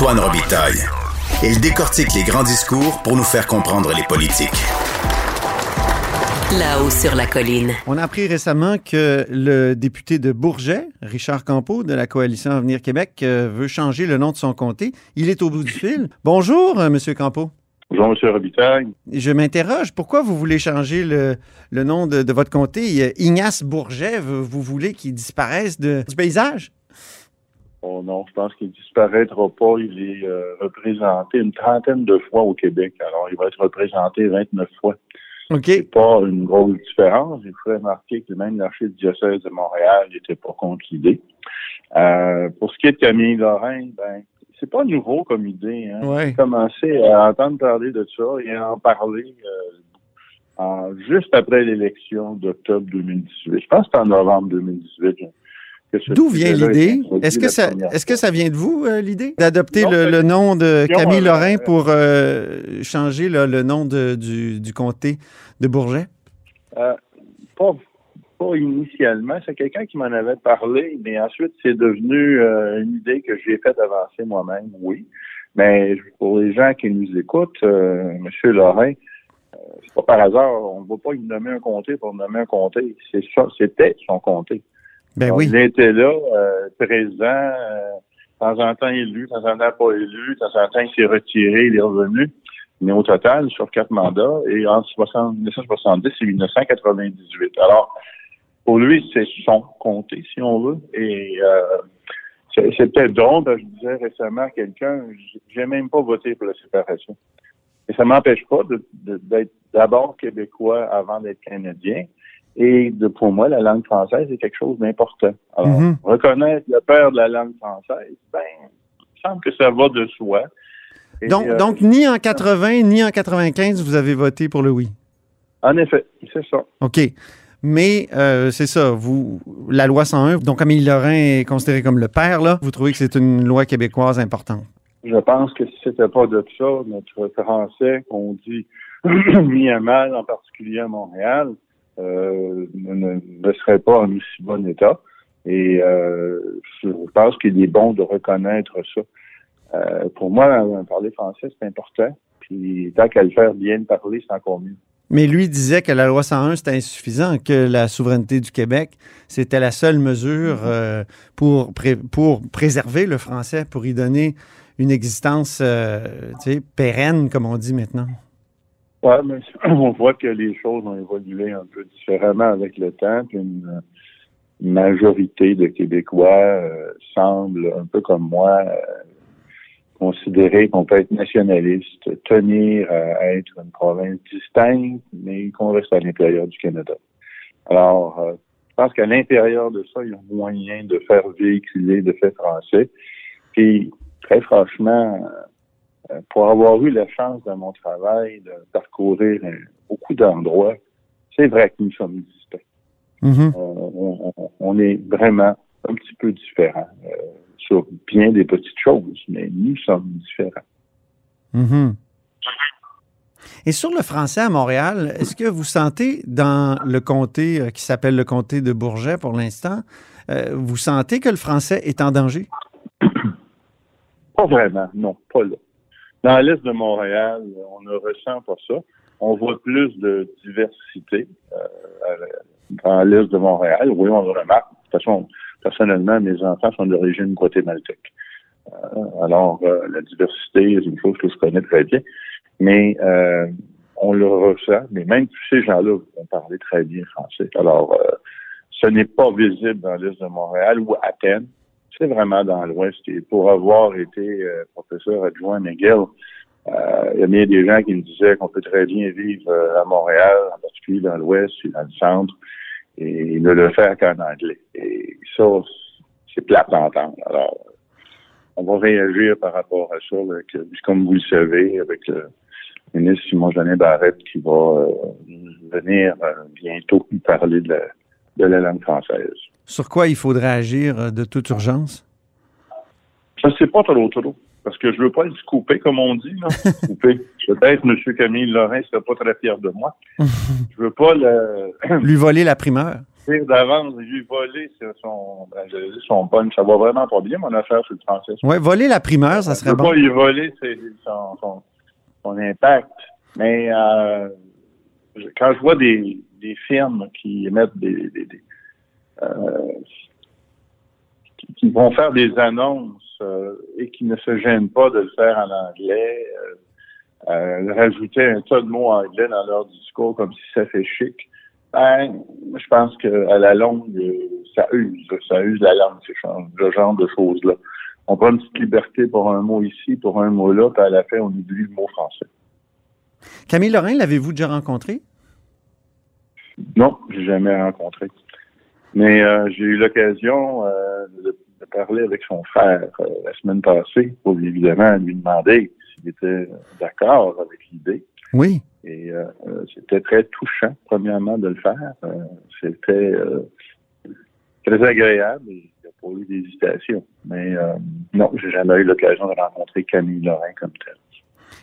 Antoine Robitaille. Il décortique les grands discours pour nous faire comprendre les politiques. Là-haut sur la colline. On a appris récemment que le député de Bourget, Richard Campeau, de la coalition Avenir Québec, euh, veut changer le nom de son comté. Il est au bout du fil. Bonjour, euh, Monsieur Campeau. Bonjour, M. Robitaille. Je m'interroge, pourquoi vous voulez changer le, le nom de, de, votre comté? Ignace Bourget, vous, vous voulez qu'il disparaisse de, du paysage? Oh non, je pense qu'il disparaîtra pas. Il est euh, représenté une trentaine de fois au Québec. Alors, il va être représenté 29 fois. OK. C'est pas une grosse différence. Il faut remarquer que même l'archidiocèse de Montréal n'était pas contre l'idée. Euh, pour ce qui est de Camille Lorrain, ben, c'est pas nouveau comme idée. Hein. Ouais. J'ai commencé à entendre parler de ça et à en parler euh, en, juste après l'élection d'octobre 2018. Je pense que en novembre 2018. D'où vient l'idée? Est-ce que, ça, première est-ce que ça vient de vous, euh, l'idée? D'adopter le, nom de Camille Lorrain pour euh, changer là, le nom de, du, du comté de Bourget? Euh, pas, pas initialement. C'est quelqu'un qui m'en avait parlé, mais ensuite, c'est devenu euh, une idée que j'ai faite avancer moi-même, oui. Mais pour les gens qui nous écoutent, M. Lorrain, c'est pas par hasard, on ne va pas lui nommer un comté pour nommer un comté. C'est ça, c'était son comté. Ben oui. Il était là, euh, présent, euh, de temps en temps élu, de temps en temps pas élu, de temps en temps il s'est retiré, il est revenu. Mais au total, sur quatre mandats, et 60 1970 et 1998. Alors, pour lui, c'est son comté, si on veut. Et euh, peut-être drôle, je disais récemment à quelqu'un, j'ai même pas voté pour la séparation. Et ça m'empêche pas d'être d'abord québécois avant d'être canadien. Et de, pour moi, la langue française est quelque chose d'important. Alors, Mhm. reconnaître le père de la langue française, ben, il me semble que ça va de soi. Et, Donc, euh, donc, ni en 80, ni en 95, vous avez voté pour le oui? en effet, c'est ça. OK. Mais euh, c'est ça, vous, la loi 101, donc Camille Lorrain est considéré comme le père, là, vous trouvez que c'est une loi québécoise importante? Je pense que si c'était pas de ça, notre français qu'on dit mis à mal, en particulier à Montréal, ne, ne serait pas en aussi bon état. Et euh, je pense qu'il est bon de reconnaître ça. Euh, pour moi, euh, parler français, c'est important. Puis tant qu'à le faire bien parler, c'est encore mieux. Mais lui disait que la loi 101, c'était insuffisant, que la souveraineté du Québec, c'était la seule mesure euh, pour, pré- pour préserver le français, pour y donner une existence euh, pérenne, comme on dit maintenant. Ouais, mais on voit que les choses ont évolué un peu différemment avec le temps. Puis une, majorité de Québécois euh, semblent, un peu comme moi, euh, considérer qu'on peut être nationaliste, tenir à être une province distincte, mais qu'on reste à l'intérieur du Canada. Alors, euh, je pense qu'à l'intérieur de ça, il y a moyen de faire véhiculer le fait français. Puis, très franchement, pour avoir eu la chance dans mon travail de parcourir euh, beaucoup d'endroits, c'est vrai que nous sommes distincts. Mhm. On, on- on est vraiment un petit peu différents euh, sur bien des petites choses, mais nous sommes différents. Mhm. Et sur le français à Montréal, est-ce que vous sentez dans le comté qui s'appelle le comté de Bourget pour l'instant, euh, vous sentez que le français est en danger? Pas vraiment, non, pas là. Dans l'est de Montréal, on ne ressent pas ça. On voit plus de diversité euh, dans l'est de Montréal. Oui, on le remarque. De toute façon, personnellement, mes enfants sont d'origine guatémaltèque. Euh, alors, euh, la diversité est une chose que je connais très bien. Mais euh, on le ressent. Mais même tous ces gens-là vont parler très bien français. Alors, euh, ce n'est pas visible dans l'est de Montréal ou à Athènes. C'est vraiment dans l'Ouest. Et pour avoir été euh, professeur adjoint McGill, euh, il y a des gens qui me disaient qu'on peut très bien vivre euh, à Montréal, en particulier dans l'Ouest et dans le centre, et ne le faire qu'en anglais. Et ça, c'est plate à entendre. Alors, on va réagir par rapport à ça, avec, comme vous le savez, avec le ministre Simon-Jeanin Barrette qui va euh, venir euh, bientôt nous parler de la, de la langue française. Sur quoi il faudrait agir euh, de toute urgence? Je ne sais pas trop trop, parce que je veux pas le couper, comme on dit. Là. Peut-être M. Camille Lorrain serait pas très fier de moi. je veux pas le... lui voler la primeur. Dire d'avance, lui voler son, ben, son punch. Ça va vraiment pas bien, mon affaire sur le français. Oui, voler la primeur, ça serait je veux bon. pas lui voler son, son, son impact. Mais euh, quand je vois des, des firmes qui émettent des, euh, qui, vont faire des annonces euh, et qui ne se gênent pas de le faire en anglais, euh, rajouter un tas de mots anglais dans leur discours comme si ça fait chic, ben, je pense qu'à la longue, ça use, ça use la langue, ce genre de choses-là. On prend une petite liberté pour un mot ici, pour un mot là, puis à la fin, on oublie le mot français. Camille Lorrain, l'avez-vous déjà rencontré? Non, j'ai jamais rencontré. Mais euh, j'ai eu l'occasion euh, de, de, parler avec son frère euh, la semaine passée pour évidemment lui demander s'il était d'accord avec l'idée. Oui. Et c'était très touchant, premièrement, de le faire. C'était très agréable et il n'y a pas eu d'hésitation. Mais non, j'ai jamais eu l'occasion de rencontrer Camille Lorrain comme tel.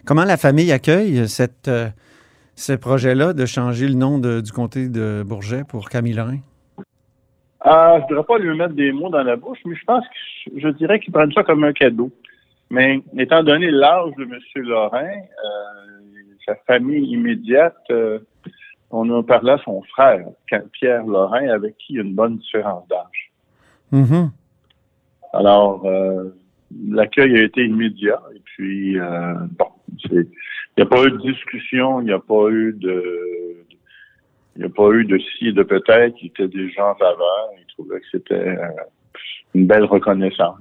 Comment la famille accueille cette, ce projet-là de changer le nom de, du comté de Bourget pour Camille Lorrain? Ah, je ne voudrais pas lui mettre des mots dans la bouche, mais je pense que je dirais qu'ils prennent ça comme un cadeau. Mais étant donné l'âge de M. Lorrain, euh, sa famille immédiate, euh, on a parlé à son frère, Pierre Lorrain, avec qui il y a une bonne différence d'âge. Mm -hmm. Alors, euh, l'accueil a été immédiat. Et puis, euh, bon, n'y a pas eu de discussion, il n'y a pas eu de, il n'y a pas eu de si et de peut-être. Il était déjà en faveur. Il trouvait que c'était euh, une belle reconnaissance.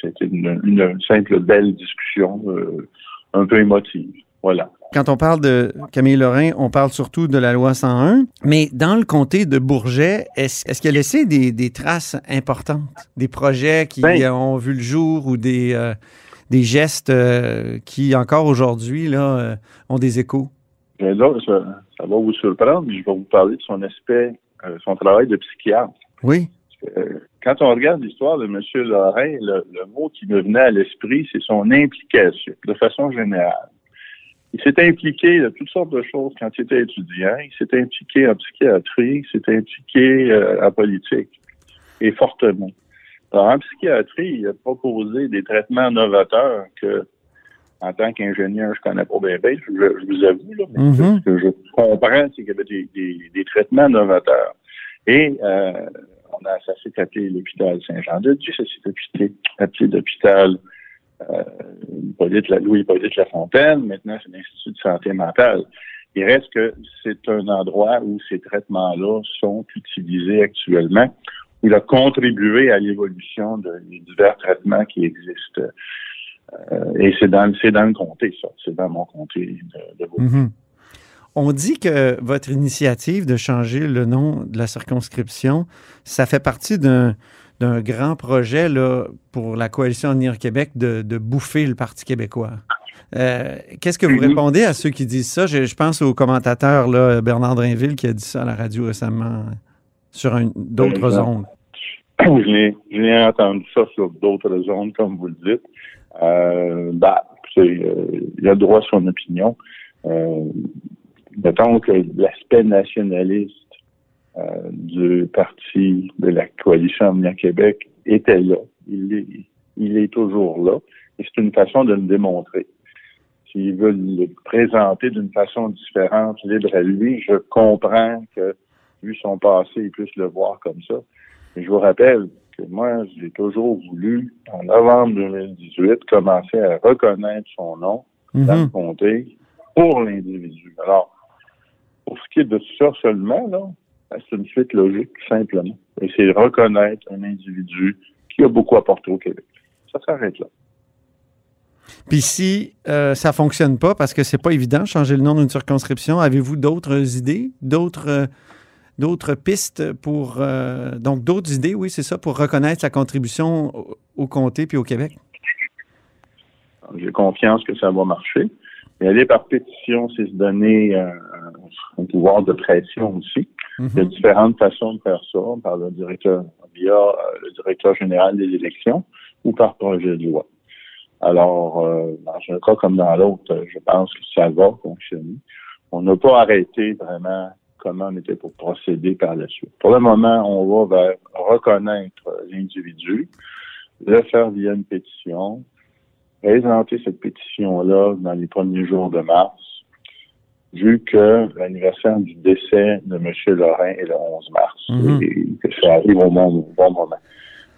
C'était une, une, simple belle discussion, euh, un peu émotive. Voilà. Quand on parle de Camille Lorrain, on parle surtout de la loi 101. Mais dans le comté de Bourget, est-ce est qu'il a laissé des, des, traces importantes? Des projets qui ben, ont vu le jour ou des, euh, des gestes euh, qui, encore aujourd'hui, là, euh, ont des échos? Là, ça, ça, va vous surprendre, mais je vais vous parler de son aspect, euh, son travail de psychiatre. Oui. Quand on regarde l'histoire de M. Lorrain, le, le mot qui me venait à l'esprit, c'est son implication, de façon générale. Il s'est impliqué de toutes sortes de choses quand il était étudiant. Il s'est impliqué en psychiatrie, il s'est impliqué en politique, et fortement. Alors, en psychiatrie, il a proposé des traitements novateurs que, en tant qu'ingénieur, je connais pas bien, bien je, je, vous avoue, là, mais Mhm. ce que je comprends, c'est qu'il y avait des, des, des traitements novateurs. Et euh, on a, ça s'est appelé l'hôpital Saint-Jean-de-Dieu, ça s'est appelé, l'hôpital euh, Louis-Hippolyte Lafontaine, maintenant c'est l'Institut de santé mentale. Il reste que c'est un endroit où ces traitements-là sont utilisés actuellement, il a contribué à l'évolution de, des divers traitements qui existent. Euh, et c'est dans, c'est dans le comté, ça. C'est dans mon comté de, de mm -hmm. On dit que votre initiative de changer le nom de la circonscription, ça fait partie d'un d'un grand projet là, pour la coalition Avenir Québec de, de, bouffer le Parti québécois. Euh, Qu'est-ce que vous Mhm. répondez à ceux qui disent ça? Je, je pense au commentateur là, Bernard Drinville qui a dit ça à la radio récemment sur d'autres ondes. Je l'ai entendu ça sur d'autres ondes, comme vous le dites. Euh, bah, euh, il a droit à son opinion. Euh, mettons que l'aspect nationaliste euh, du parti de la coalition Avenir Québec était là. Il est, il est toujours là. Et c'est une façon de le démontrer. S'il veut le présenter d'une façon différente, libre à lui, je comprends que, vu son passé, il puisse le voir comme ça. Et je vous rappelle que moi, j'ai toujours voulu, en novembre 2018, commencer à reconnaître son nom Mm -hmm. dans le comté pour l'individu. Alors, pour ce qui est de ça seulement, là, c'est une suite logique, simplement. Et c'est reconnaître un individu qui a beaucoup apporté au Québec. Ça s'arrête là. Puis si euh, ça fonctionne pas, parce que c'est pas évident de changer le nom d'une circonscription, avez-vous d'autres idées, d'autres euh, d'autres pistes pour euh, donc d'autres idées, oui, c'est ça, pour reconnaître sa contribution au, au, comté puis au Québec? j'ai confiance que ça va marcher. Et aller par pétition, c'est se donner un, un pouvoir de pression aussi. Il y a différentes façons de faire ça, par le directeur, via euh, le directeur général des élections ou par projet de loi. Alors, euh, dans un cas comme dans l'autre, je pense que ça va fonctionner. On n'a pas arrêté vraiment comment on était pour procéder par la suite. Pour le moment, on va vers reconnaître l'individu, le faire via une pétition, présenter cette pétition-là dans les premiers jours de mars, vu que l'anniversaire du décès de M. Lorrain est le 11 mars Mhm. et que ça arrive au bon, au bon moment.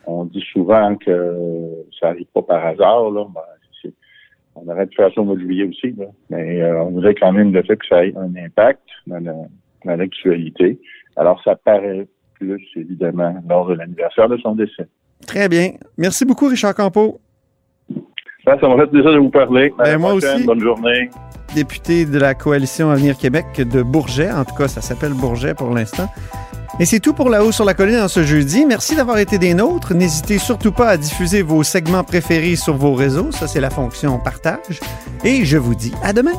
On dit souvent que ça arrive pas par hasard, là. Ben, on aurait pu faire ça au mois de juillet aussi, là. mais euh, on voudrait quand même le fait que ça ait un impact dans la- dans l'actualité. Alors, ça paraît plus, évidemment, lors de l'anniversaire de son décès. Très bien. Merci beaucoup, Richard Campeau, Ça, ça m'a fait plaisir de vous parler. À Ben, moi aussi. Bonne journée. député de la coalition Avenir Québec de Bourget. En tout cas, ça s'appelle Bourget pour l'instant. Et c'est tout pour La Haut sur la Colline en ce jeudi. Merci d'avoir été des nôtres. N'hésitez surtout pas à diffuser vos segments préférés sur vos réseaux. Ça, c'est la fonction partage. Et je vous dis à demain.